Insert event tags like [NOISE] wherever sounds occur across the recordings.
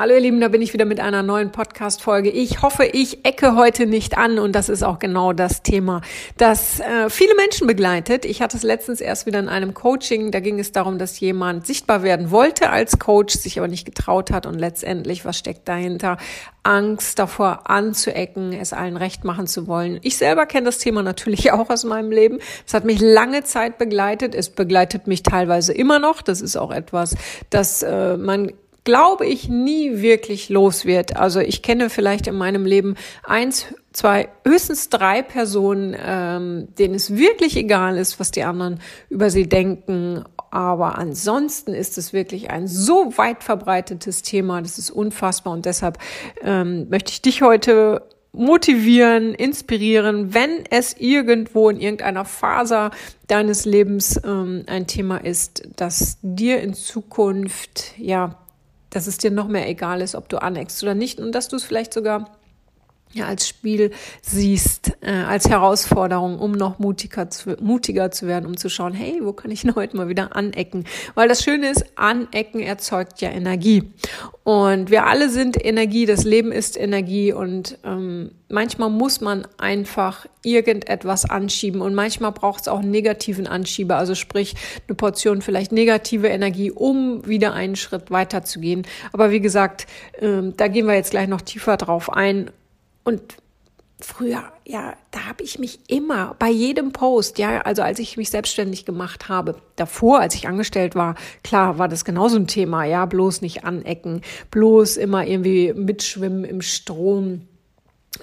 Hallo ihr Lieben, da bin ich wieder mit einer neuen Podcast-Folge. Ich hoffe, ich ecke heute nicht an und das ist auch genau das Thema, das äh, viele Menschen begleitet. Ich hatte es letztens erst wieder in einem Coaching, da ging es darum, dass jemand sichtbar werden wollte als Coach, sich aber nicht getraut hat und letztendlich, was steckt dahinter? Angst davor anzuecken, es allen recht machen zu wollen. Ich selber kenne das Thema natürlich [LAUGHS] auch aus meinem Leben. Es hat mich lange Zeit begleitet. Es begleitet mich teilweise immer noch. Das ist auch etwas, das äh, man glaube ich, nie wirklich los wird. Also ich kenne vielleicht in meinem Leben eins, zwei, höchstens drei Personen, ähm, denen es wirklich egal ist, was die anderen über sie denken. Aber ansonsten ist es wirklich ein so weit verbreitetes Thema, das ist unfassbar. Und deshalb ähm, möchte ich dich heute motivieren, inspirieren, wenn es irgendwo in irgendeiner Faser deines Lebens ähm, ein Thema ist, das dir in Zukunft ja dass es dir noch mehr egal ist, ob du aneckst oder nicht. Und dass du es vielleicht sogar ja, als Spiel siehst, äh, als Herausforderung, um noch mutiger zu, mutiger zu werden, um zu schauen, hey, wo kann ich denn heute mal wieder anecken? Weil das Schöne ist, anecken erzeugt ja Energie. Und wir alle sind Energie, das Leben ist Energie und ähm, manchmal muss man einfach irgendetwas anschieben und manchmal braucht es auch einen negativen Anschieber, also sprich eine Portion vielleicht negative Energie, um wieder einen Schritt weiter zu gehen. Aber wie gesagt, ähm, da gehen wir jetzt gleich noch tiefer drauf ein und früher, ja, da habe ich mich immer bei jedem Post, ja, also als ich mich selbstständig gemacht habe, davor, als ich angestellt war, klar, war das genauso ein Thema, ja, bloß nicht anecken, bloß immer irgendwie mitschwimmen im Strom.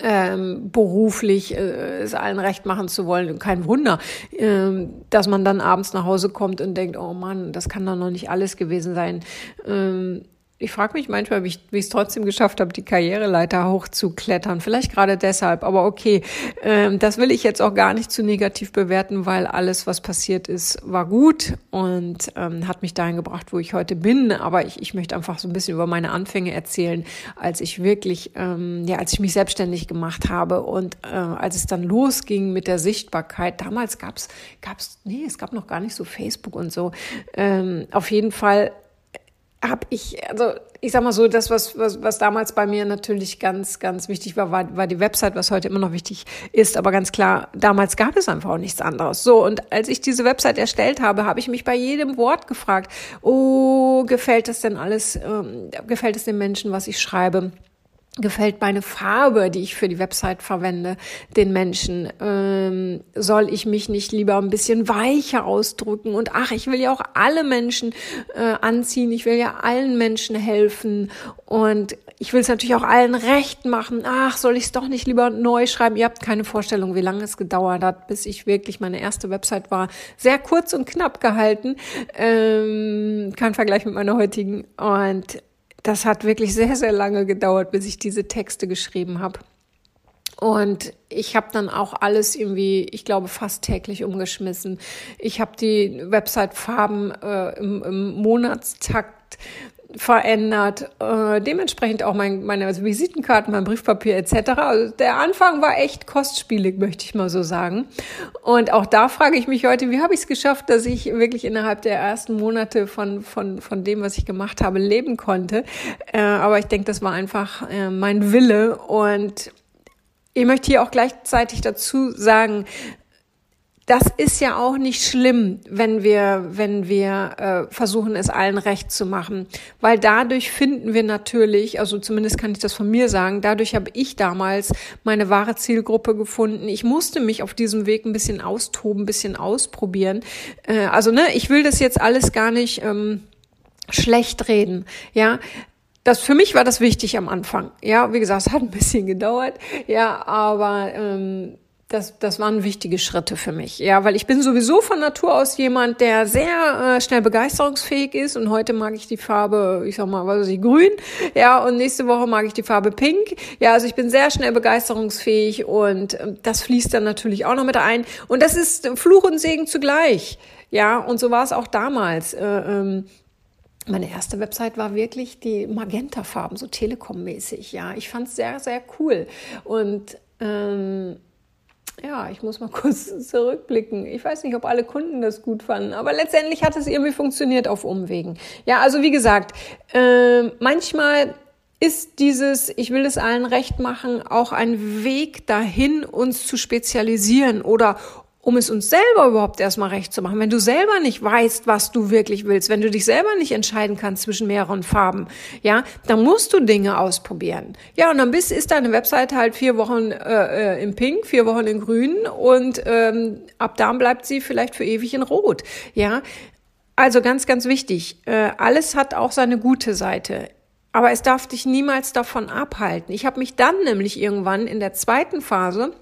Ähm, beruflich äh, es allen recht machen zu wollen. Kein Wunder, ähm, dass man dann abends nach Hause kommt und denkt, oh Mann, das kann doch noch nicht alles gewesen sein. Ähm, ich frage mich manchmal, wie ich es trotzdem geschafft habe, die Karriereleiter hochzuklettern. Vielleicht gerade deshalb, aber okay, ähm, das will ich jetzt auch gar nicht zu negativ bewerten, weil alles, was passiert ist, war gut und ähm, hat mich dahin gebracht, wo ich heute bin. Aber ich, ich möchte einfach so ein bisschen über meine Anfänge erzählen, als ich wirklich, ähm, ja, als ich mich selbstständig gemacht habe und äh, als es dann losging mit der Sichtbarkeit. Damals gab's, gab's, nee, es gab noch gar nicht so Facebook und so. Ähm, auf jeden Fall habe ich, also ich sag mal so, das, was, was, was damals bei mir natürlich ganz, ganz wichtig war, war, war die Website, was heute immer noch wichtig ist. Aber ganz klar, damals gab es einfach auch nichts anderes. So, und als ich diese Website erstellt habe, habe ich mich bei jedem Wort gefragt, oh, gefällt es denn alles, ähm, gefällt es den Menschen, was ich schreibe? Gefällt meine Farbe, die ich für die Website verwende, den Menschen? Ähm, soll ich mich nicht lieber ein bisschen weicher ausdrücken? Und ach, ich will ja auch alle Menschen äh, anziehen, ich will ja allen Menschen helfen und ich will es natürlich auch allen recht machen. Ach, soll ich es doch nicht lieber neu schreiben? Ihr habt keine Vorstellung, wie lange es gedauert hat, bis ich wirklich meine erste Website war. Sehr kurz und knapp gehalten. Ähm, kein Vergleich mit meiner heutigen. Und das hat wirklich sehr, sehr lange gedauert, bis ich diese Texte geschrieben habe. Und ich habe dann auch alles irgendwie, ich glaube, fast täglich umgeschmissen. Ich habe die Website-Farben äh, im, im Monatstakt verändert. Äh, dementsprechend auch mein, meine Visitenkarten, mein Briefpapier etc. Also der Anfang war echt kostspielig, möchte ich mal so sagen. Und auch da frage ich mich heute, wie habe ich es geschafft, dass ich wirklich innerhalb der ersten Monate von, von, von dem, was ich gemacht habe, leben konnte. Äh, aber ich denke, das war einfach äh, mein Wille. Und ich möchte hier auch gleichzeitig dazu sagen, das ist ja auch nicht schlimm, wenn wir, wenn wir äh, versuchen, es allen recht zu machen, weil dadurch finden wir natürlich, also zumindest kann ich das von mir sagen, dadurch habe ich damals meine wahre Zielgruppe gefunden. Ich musste mich auf diesem Weg ein bisschen austoben, ein bisschen ausprobieren. Äh, also ne, ich will das jetzt alles gar nicht ähm, schlecht reden, ja das für mich war das wichtig am Anfang. Ja, wie gesagt, es hat ein bisschen gedauert. Ja, aber ähm, das, das waren wichtige Schritte für mich. Ja, weil ich bin sowieso von Natur aus jemand, der sehr äh, schnell begeisterungsfähig ist. Und heute mag ich die Farbe, ich sag mal, was weiß ich, grün. Ja, und nächste Woche mag ich die Farbe pink. Ja, also ich bin sehr schnell begeisterungsfähig und äh, das fließt dann natürlich auch noch mit ein. Und das ist Fluch und Segen zugleich. Ja, und so war es auch damals. Äh, ähm, meine erste Website war wirklich die Magenta-Farben, so Telekom-mäßig. Ja, ich fand es sehr, sehr cool. Und ähm, ja, ich muss mal [LAUGHS] kurz zurückblicken. Ich weiß nicht, ob alle Kunden das gut fanden, aber letztendlich hat es irgendwie funktioniert auf Umwegen. Ja, also wie gesagt, äh, manchmal ist dieses, ich will es allen recht machen, auch ein Weg dahin, uns zu spezialisieren oder um es uns selber überhaupt erstmal recht zu machen. Wenn du selber nicht weißt, was du wirklich willst, wenn du dich selber nicht entscheiden kannst zwischen mehreren Farben, ja, dann musst du Dinge ausprobieren. Ja, und dann bist, ist deine Website halt vier Wochen äh, äh in Pink, vier Wochen in Grün und ähm, ab da bleibt sie vielleicht für ewig in Rot. Ja, also ganz, ganz wichtig. Äh, alles hat auch seine gute Seite. Aber es darf dich niemals davon abhalten. Ich habe mich dann nämlich irgendwann in der zweiten Phase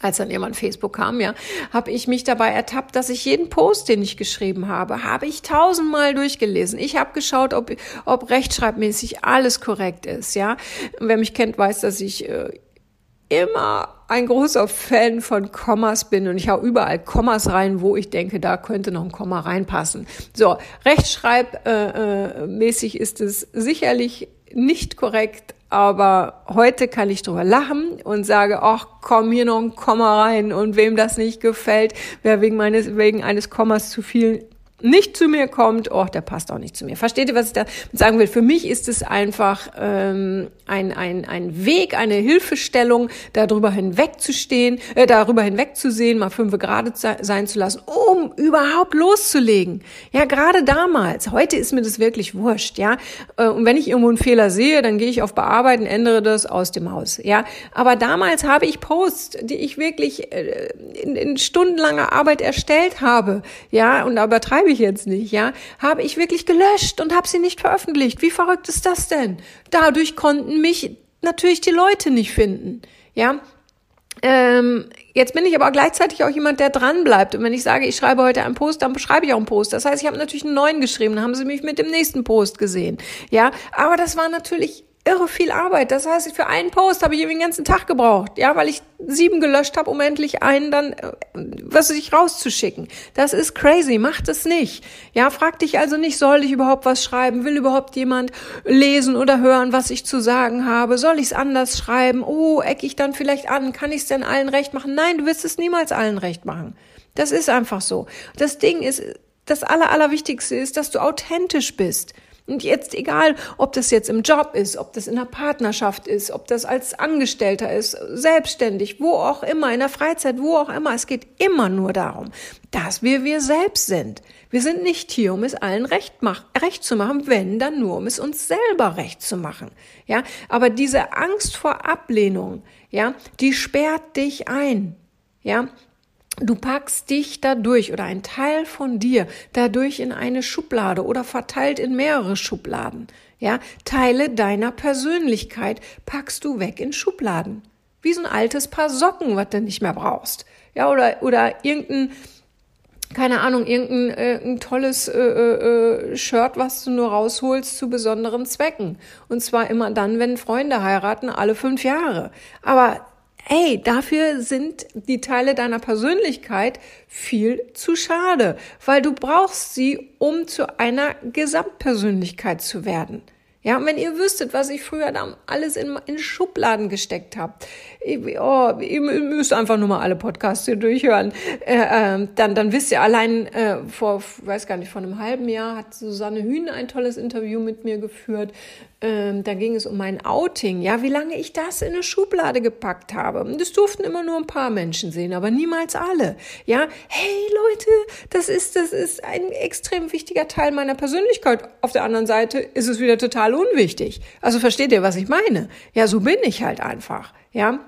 als dann irgendwann Facebook kam, ja, habe ich mich dabei ertappt, dass ich jeden Post, den ich geschrieben habe, habe ich tausendmal durchgelesen. Ich habe geschaut, ob, ob rechtschreibmäßig alles korrekt ist, ja. Wer mich kennt, weiß, dass ich äh, immer ein großer Fan von Kommas bin und ich hau überall Kommas rein, wo ich denke, da könnte noch ein Komma reinpassen. So, rechtschreibmäßig äh, äh, ist es sicherlich nicht korrekt, aber heute kann ich drüber lachen und sage, ach, komm hier noch ein Komma rein und wem das nicht gefällt, wer wegen meines, wegen eines Kommas zu viel nicht zu mir kommt, oh, der passt auch nicht zu mir. Versteht ihr, was ich da sagen will? Für mich ist es einfach ähm, ein, ein, ein Weg, eine Hilfestellung, darüber hinwegzustehen, äh, darüber hinwegzusehen, mal fünf Grad sein zu lassen, um überhaupt loszulegen. Ja, gerade damals. Heute ist mir das wirklich wurscht, ja. Äh, und wenn ich irgendwo einen Fehler sehe, dann gehe ich auf Bearbeiten, ändere das aus dem Haus, ja. Aber damals habe ich Posts, die ich wirklich äh, in, in stundenlanger Arbeit erstellt habe, ja, und da übertreibe ich jetzt nicht, ja, habe ich wirklich gelöscht und habe sie nicht veröffentlicht. Wie verrückt ist das denn? Dadurch konnten mich natürlich die Leute nicht finden, ja. Ähm, jetzt bin ich aber gleichzeitig auch jemand, der dran bleibt. Und wenn ich sage, ich schreibe heute einen Post, dann beschreibe ich auch einen Post. Das heißt, ich habe natürlich einen neuen geschrieben, dann haben sie mich mit dem nächsten Post gesehen. Ja, aber das war natürlich irre viel Arbeit. Das heißt, für einen Post habe ich irgendwie den ganzen Tag gebraucht, ja, weil ich sieben gelöscht habe, um endlich einen dann, äh, was ich rauszuschicken. Das ist crazy, macht es nicht. Ja, frag dich also nicht, soll ich überhaupt was schreiben? Will überhaupt jemand lesen oder hören, was ich zu sagen habe? Soll ich es anders schreiben? Oh, eck ich dann vielleicht an? Kann ich es denn allen recht machen? Nein, du wirst es niemals allen recht machen. Das ist einfach so. Das Ding ist, das Aller, Allerwichtigste ist, dass du authentisch bist. Und jetzt egal, ob das jetzt im Job ist, ob das in der Partnerschaft ist, ob das als Angestellter ist, selbstständig, wo auch immer, in der Freizeit, wo auch immer. Es geht immer nur darum, dass wir wir selbst sind. Wir sind nicht hier, um es allen recht, mach, recht zu machen, wenn dann nur, um es uns selber recht zu machen. Ja, aber diese Angst vor Ablehnung, ja, die sperrt dich ein. Ja, Du packst dich dadurch oder ein Teil von dir dadurch in eine Schublade oder verteilt in mehrere Schubladen. Ja, Teile deiner Persönlichkeit packst du weg in Schubladen. Wie so ein altes Paar Socken, was du nicht mehr brauchst. Ja, oder, oder irgendein, keine Ahnung, irgendein äh, ein tolles äh, äh, Shirt, was du nur rausholst zu besonderen Zwecken. Und zwar immer dann, wenn Freunde heiraten, alle fünf Jahre. Aber Ey, dafür sind die Teile deiner Persönlichkeit viel zu schade, weil du brauchst sie, um zu einer Gesamtpersönlichkeit zu werden. Ja, und wenn ihr wüsstet, was ich früher da alles in, in Schubladen gesteckt habe, oh, ihr müsst einfach nur mal alle Podcasts hier durchhören, äh, äh, dann, dann wisst ihr allein äh, vor, weiß gar nicht, vor einem halben Jahr hat Susanne Hühn ein tolles Interview mit mir geführt. Ähm, da ging es um mein Outing, ja, wie lange ich das in eine Schublade gepackt habe. Das durften immer nur ein paar Menschen sehen, aber niemals alle. Ja, hey Leute, das ist, das ist ein extrem wichtiger Teil meiner Persönlichkeit. Auf der anderen Seite ist es wieder total unwichtig. Also versteht ihr, was ich meine? Ja, so bin ich halt einfach. Ja,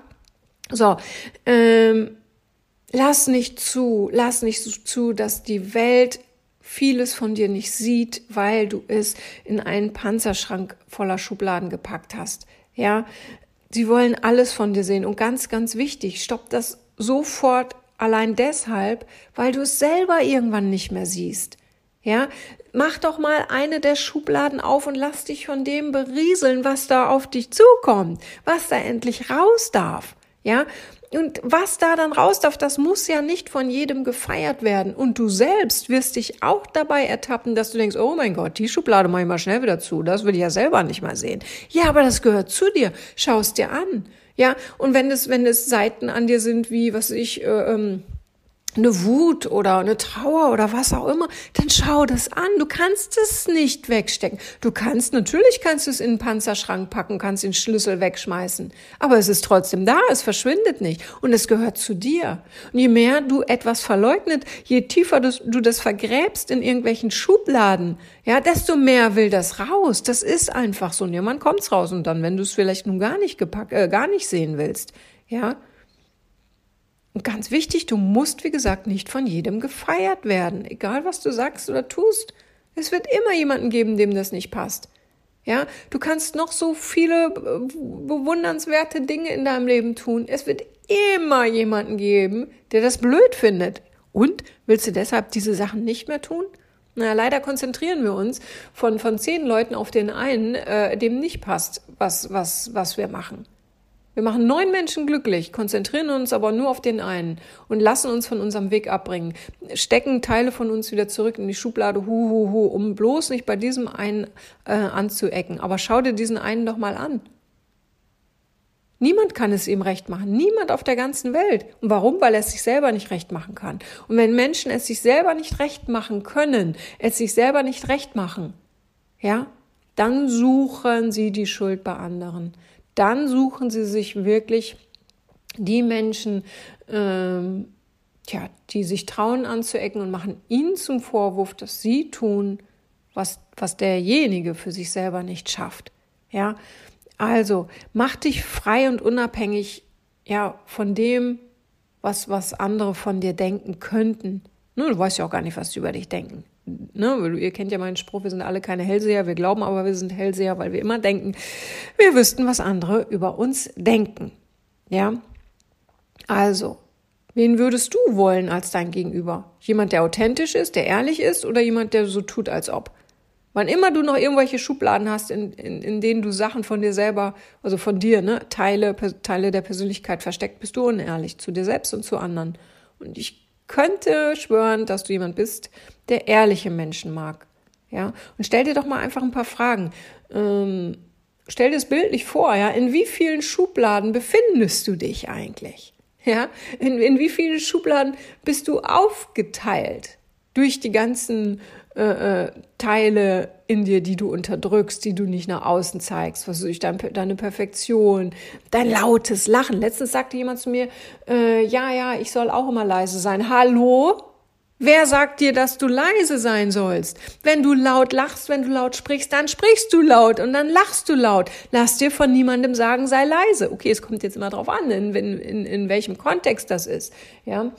so. Ähm, lass nicht zu, lass nicht zu, dass die Welt vieles von dir nicht sieht, weil du es in einen Panzerschrank voller Schubladen gepackt hast. Ja, sie wollen alles von dir sehen und ganz, ganz wichtig, stopp das sofort allein deshalb, weil du es selber irgendwann nicht mehr siehst. Ja, mach doch mal eine der Schubladen auf und lass dich von dem berieseln, was da auf dich zukommt, was da endlich raus darf. Ja, und was da dann raus darf, das muss ja nicht von jedem gefeiert werden. Und du selbst wirst dich auch dabei ertappen, dass du denkst, oh mein Gott, die Schublade mache ich mal schnell wieder zu. Das will ich ja selber nicht mal sehen. Ja, aber das gehört zu dir. Schau es dir an. Ja, und wenn es, wenn es Seiten an dir sind, wie, was ich, äh, ähm, eine Wut oder eine Trauer oder was auch immer, dann schau das an. Du kannst es nicht wegstecken. Du kannst, natürlich kannst du es in den Panzerschrank packen, kannst den Schlüssel wegschmeißen. Aber es ist trotzdem da, es verschwindet nicht. Und es gehört zu dir. Und je mehr du etwas verleugnet, je tiefer du, du das vergräbst in irgendwelchen Schubladen, ja, desto mehr will das raus. Das ist einfach so. Und irgendwann kommt's raus. Und dann, wenn du es vielleicht nun gar nicht gepackt, äh, gar nicht sehen willst, ja, und ganz wichtig, du musst, wie gesagt, nicht von jedem gefeiert werden, egal was du sagst oder tust. Es wird immer jemanden geben, dem das nicht passt. Ja, du kannst noch so viele äh, bewundernswerte Dinge in deinem Leben tun. Es wird immer jemanden geben, der das blöd findet. Und willst du deshalb diese Sachen nicht mehr tun? Na, leider konzentrieren wir uns von, von zehn Leuten auf den einen, äh, dem nicht passt, was, was, was wir machen. Wir machen neun Menschen glücklich, konzentrieren uns aber nur auf den einen und lassen uns von unserem Weg abbringen, stecken Teile von uns wieder zurück in die Schublade, hu, hu, hu, um bloß nicht bei diesem einen äh, anzuecken. Aber schau dir diesen einen doch mal an. Niemand kann es ihm recht machen. Niemand auf der ganzen Welt. Und warum? Weil er es sich selber nicht recht machen kann. Und wenn Menschen es sich selber nicht recht machen können, es sich selber nicht recht machen, ja, dann suchen sie die Schuld bei anderen dann suchen sie sich wirklich die Menschen, ähm, tja, die sich trauen anzuecken und machen ihnen zum Vorwurf, dass sie tun, was, was derjenige für sich selber nicht schafft. Ja, also mach dich frei und unabhängig ja, von dem, was, was andere von dir denken könnten. Ne, du weißt ja auch gar nicht, was sie über dich denken ne, ihr kennt ja meinen Spruch, wir sind alle keine Hellseher, wir glauben aber, wir sind Hellseher, weil wir immer denken, wir wüssten, was andere über uns denken. Ja? Also, wen würdest du wollen als dein Gegenüber? Jemand, der authentisch ist, der ehrlich ist oder jemand, der so tut, als ob? Wann immer du noch irgendwelche Schubladen hast, in, in, in denen du Sachen von dir selber, also von dir, ne, Teile, Teile der Persönlichkeit versteckt, bist du unehrlich zu dir selbst und zu anderen. Und ich könnte schwören, dass du jemand bist, der ehrliche Menschen mag. Ja, und stell dir doch mal einfach ein paar Fragen. Ähm, stell dir das bildlich vor, ja, in wie vielen Schubladen befindest du dich eigentlich? Ja, in, in wie vielen Schubladen bist du aufgeteilt durch die ganzen äh, äh, Teile in dir, die du unterdrückst, die du nicht nach außen zeigst, was durch dein, deine Perfektion, dein lautes Lachen. Letztens sagte jemand zu mir, äh, ja, ja, ich soll auch immer leise sein. Hallo? Wer sagt dir, dass du leise sein sollst? Wenn du laut lachst, wenn du laut sprichst, dann sprichst du laut und dann lachst du laut. Lass dir von niemandem sagen, sei leise. Okay, es kommt jetzt immer drauf an, in, in, in welchem Kontext das ist. Ja,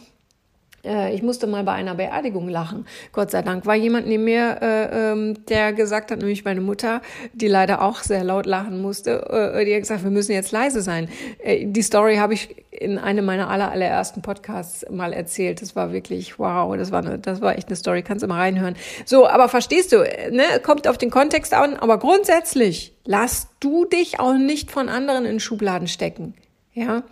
äh, ich musste mal bei einer Beerdigung lachen. Gott sei Dank war jemand neben mir, äh, ähm, der gesagt hat, nämlich meine Mutter, die leider auch sehr laut lachen musste, äh, die hat gesagt, wir müssen jetzt leise sein. Die Story habe ich in einem meiner aller, allerersten Podcasts mal erzählt. Das war wirklich wow, das war eine, das war echt eine Story, kannst mal reinhören. So, aber verstehst du, ne, kommt auf den Kontext an, aber grundsätzlich lass du dich auch nicht von anderen in Schubladen stecken. Ja,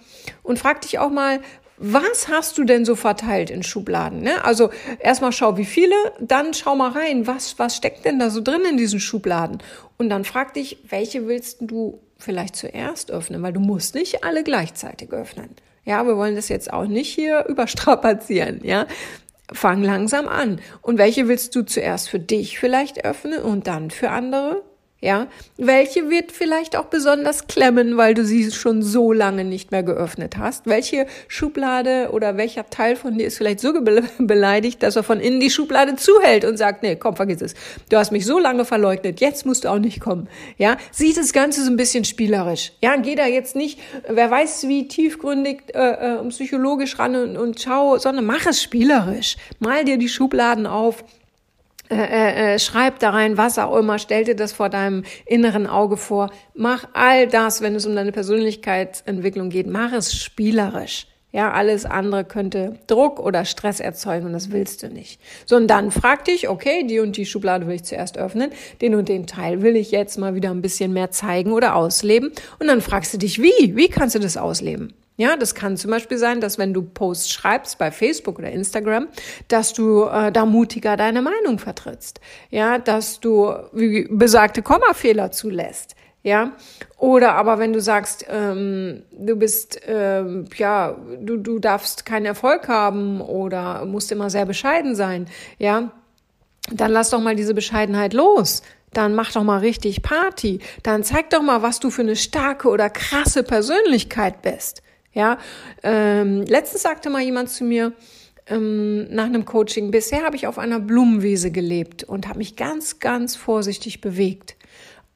und frag dich auch mal, was hast du denn so verteilt in Schubladen? Ne? Also erstmal schau, wie viele, dann schau mal rein, was, was steckt denn da so drin in diesen Schubladen? Und dann frag dich, welche willst du vielleicht zuerst öffnen, weil du musst nicht alle gleichzeitig öffnen. Ja, wir wollen das jetzt auch nicht hier [LAUGHS] überstrapazieren, ja. Fang langsam an. Und welche willst du zuerst für dich vielleicht öffnen und dann für andere? Ja, welche wird vielleicht auch besonders klemmen, weil du sie schon so lange nicht mehr geöffnet hast? Welche Schublade oder welcher Teil von dir ist vielleicht so beleidigt, dass er von innen die Schublade zuhält und sagt, nee, komm, vergiss es. Du hast mich so lange verleugnet, jetzt musst du auch nicht kommen. Ja, sieh das Ganze so ein bisschen spielerisch. Ja, geh da jetzt nicht, wer weiß wie tiefgründig äh, äh, psychologisch ran und, und schau, sondern mach es spielerisch. Mal dir die Schubladen auf äh, äh, schreib da rein, was auch immer, stell dir das vor deinem inneren Auge vor. Mach all das, wenn es um deine Persönlichkeitsentwicklung geht, mach es spielerisch. Ja, alles andere könnte Druck oder Stress erzeugen und das willst du nicht. So, und dann frag dich, okay, die und die Schublade will ich zuerst öffnen, den und den Teil will ich jetzt mal wieder ein bisschen mehr zeigen oder ausleben. Und dann fragst du dich, wie? Wie kannst du das ausleben? Ja, das kann zum Beispiel sein, dass wenn du Posts schreibst bei Facebook oder Instagram, dass du äh, da mutiger deine Meinung vertrittst. Ja, dass du wie besagte Kommafehler zulässt. Ja, oder aber wenn du sagst, ähm, du bist, ähm, ja, du, du darfst keinen Erfolg haben oder musst immer sehr bescheiden sein, ja, dann lass doch mal diese Bescheidenheit los. Dann mach doch mal richtig Party. Dann zeig doch mal, was du für eine starke oder krasse Persönlichkeit bist. Ja, ähm, letztens sagte mal jemand zu mir, ähm, nach einem Coaching, bisher habe ich auf einer Blumenwiese gelebt und habe mich ganz, ganz vorsichtig bewegt.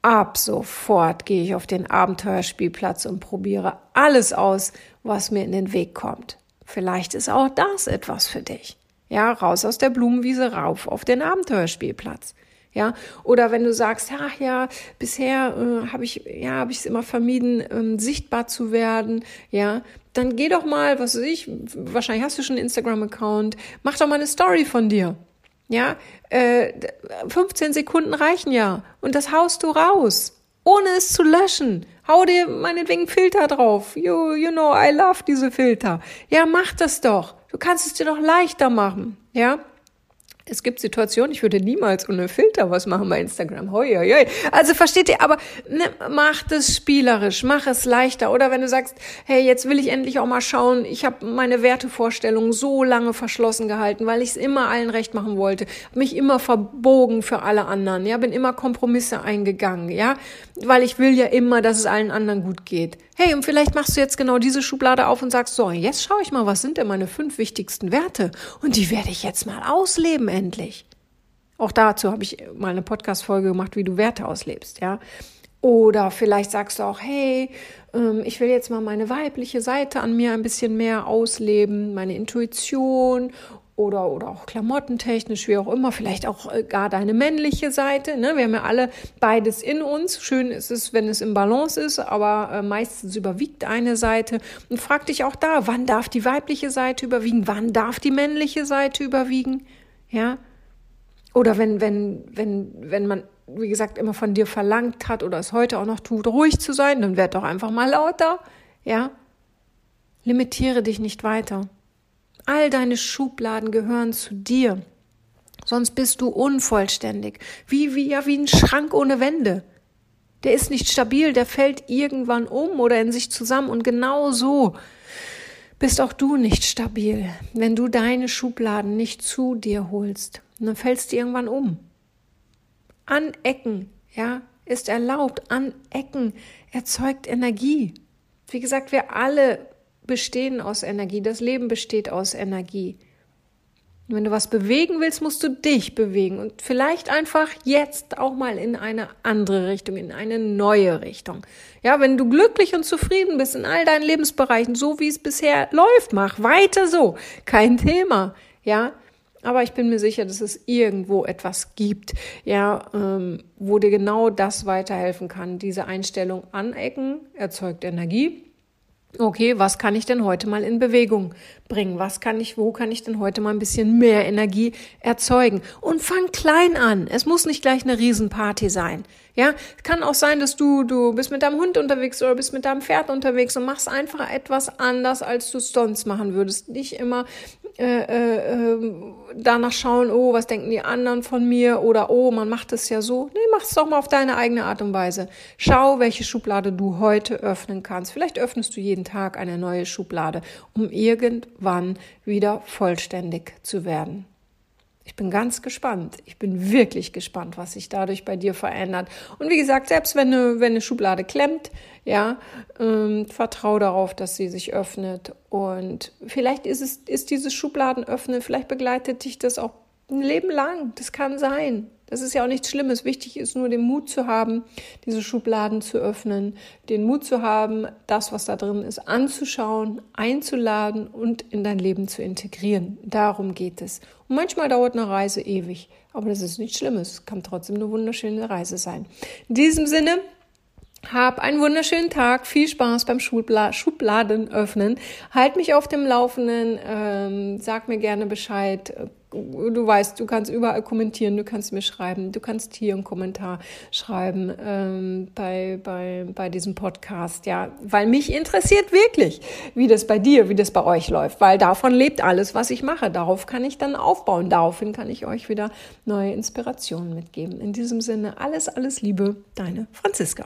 Ab sofort gehe ich auf den Abenteuerspielplatz und probiere alles aus, was mir in den Weg kommt. Vielleicht ist auch das etwas für dich. Ja, raus aus der Blumenwiese, rauf auf den Abenteuerspielplatz. Ja, oder wenn du sagst, ach ja, bisher äh, habe ich ja habe ich es immer vermieden, ähm, sichtbar zu werden. Ja, dann geh doch mal, was weiß ich, wahrscheinlich hast du schon einen Instagram-Account, mach doch mal eine Story von dir. Ja, äh, 15 Sekunden reichen ja. Und das haust du raus, ohne es zu löschen. Hau dir meinetwegen Filter drauf. You, you know, I love diese Filter. Ja, mach das doch. Du kannst es dir doch leichter machen. Ja, es gibt Situationen, ich würde niemals ohne Filter was machen bei Instagram. Hoi, hoi, hoi. Also versteht ihr, aber ne, mach es spielerisch, mach es leichter. Oder wenn du sagst, hey, jetzt will ich endlich auch mal schauen, ich habe meine Wertevorstellungen so lange verschlossen gehalten, weil ich es immer allen recht machen wollte, mich immer verbogen für alle anderen, ja, bin immer Kompromisse eingegangen, ja, weil ich will ja immer, dass es allen anderen gut geht. Hey, und vielleicht machst du jetzt genau diese Schublade auf und sagst, so, jetzt schaue ich mal, was sind denn meine fünf wichtigsten Werte? Und die werde ich jetzt mal ausleben endlich. Auch dazu habe ich mal eine Podcast-Folge gemacht, wie du Werte auslebst, ja. Oder vielleicht sagst du auch, hey, ähm, ich will jetzt mal meine weibliche Seite an mir ein bisschen mehr ausleben, meine Intuition oder, oder auch klamottentechnisch, wie auch immer, vielleicht auch äh, gar deine männliche Seite. Ne? Wir haben ja alle beides in uns. Schön ist es, wenn es im Balance ist, aber äh, meistens überwiegt eine Seite. Und frag dich auch da, wann darf die weibliche Seite überwiegen? Wann darf die männliche Seite überwiegen? Ja. Oder wenn, wenn, wenn, wenn man, wie gesagt, immer von dir verlangt hat oder es heute auch noch tut, ruhig zu sein, dann werd doch einfach mal lauter. Ja. Limitiere dich nicht weiter. All deine Schubladen gehören zu dir. Sonst bist du unvollständig. Wie, wie, ja, wie ein Schrank ohne Wände. Der ist nicht stabil, der fällt irgendwann um oder in sich zusammen. Und genau so bist auch du nicht stabil, wenn du deine Schubladen nicht zu dir holst. Und dann fällst du irgendwann um. Anecken, ja, ist erlaubt. Anecken erzeugt Energie. Wie gesagt, wir alle bestehen aus Energie. Das Leben besteht aus Energie. Wenn du was bewegen willst, musst du dich bewegen und vielleicht einfach jetzt auch mal in eine andere Richtung, in eine neue Richtung. Ja, wenn du glücklich und zufrieden bist in all deinen Lebensbereichen, so wie es bisher läuft, mach weiter so. Kein Thema. Ja, aber ich bin mir sicher, dass es irgendwo etwas gibt, ja, ähm, wo dir genau das weiterhelfen kann. Diese Einstellung anecken erzeugt Energie okay, was kann ich denn heute mal in Bewegung bringen? Was kann ich, wo kann ich denn heute mal ein bisschen mehr Energie erzeugen? Und fang klein an. Es muss nicht gleich eine Riesenparty sein. Ja, kann auch sein, dass du, du bist mit deinem Hund unterwegs oder bist mit deinem Pferd unterwegs und machst einfach etwas anders, als du es sonst machen würdest. Nicht immer äh, äh, ähm, danach schauen, oh, was denken die anderen von mir oder oh, man macht es ja so. Nee, mach es doch mal auf deine eigene Art und Weise. Schau, welche Schublade du heute öffnen kannst. Vielleicht öffnest du jeden Tag eine neue Schublade, um irgendwann wieder vollständig zu werden. Ich bin ganz gespannt. Ich bin wirklich gespannt, was sich dadurch bei dir verändert. Und wie gesagt, selbst wenn eine, wenn eine Schublade klemmt, ja, ähm, vertrau darauf, dass sie sich öffnet. Und vielleicht ist es, ist dieses Schubladenöffnen, vielleicht begleitet dich das auch ein Leben lang. Das kann sein. Das ist ja auch nichts Schlimmes. Wichtig ist nur den Mut zu haben, diese Schubladen zu öffnen, den Mut zu haben, das, was da drin ist, anzuschauen, einzuladen und in dein Leben zu integrieren. Darum geht es. Und manchmal dauert eine Reise ewig, aber das ist nichts Schlimmes. Es kann trotzdem eine wunderschöne Reise sein. In diesem Sinne, Hab einen wunderschönen Tag, viel Spaß beim Schubla Schubladen öffnen. Halt mich auf dem Laufenden, ähm, sag mir gerne Bescheid. Du weißt, du kannst überall kommentieren, du kannst mir schreiben, du kannst hier einen Kommentar schreiben ähm, bei, bei, bei diesem Podcast, ja, weil mich interessiert wirklich, wie das bei dir, wie das bei euch läuft, weil davon lebt alles, was ich mache. Darauf kann ich dann aufbauen, daraufhin kann ich euch wieder neue Inspirationen mitgeben. In diesem Sinne, alles, alles Liebe, deine Franziska.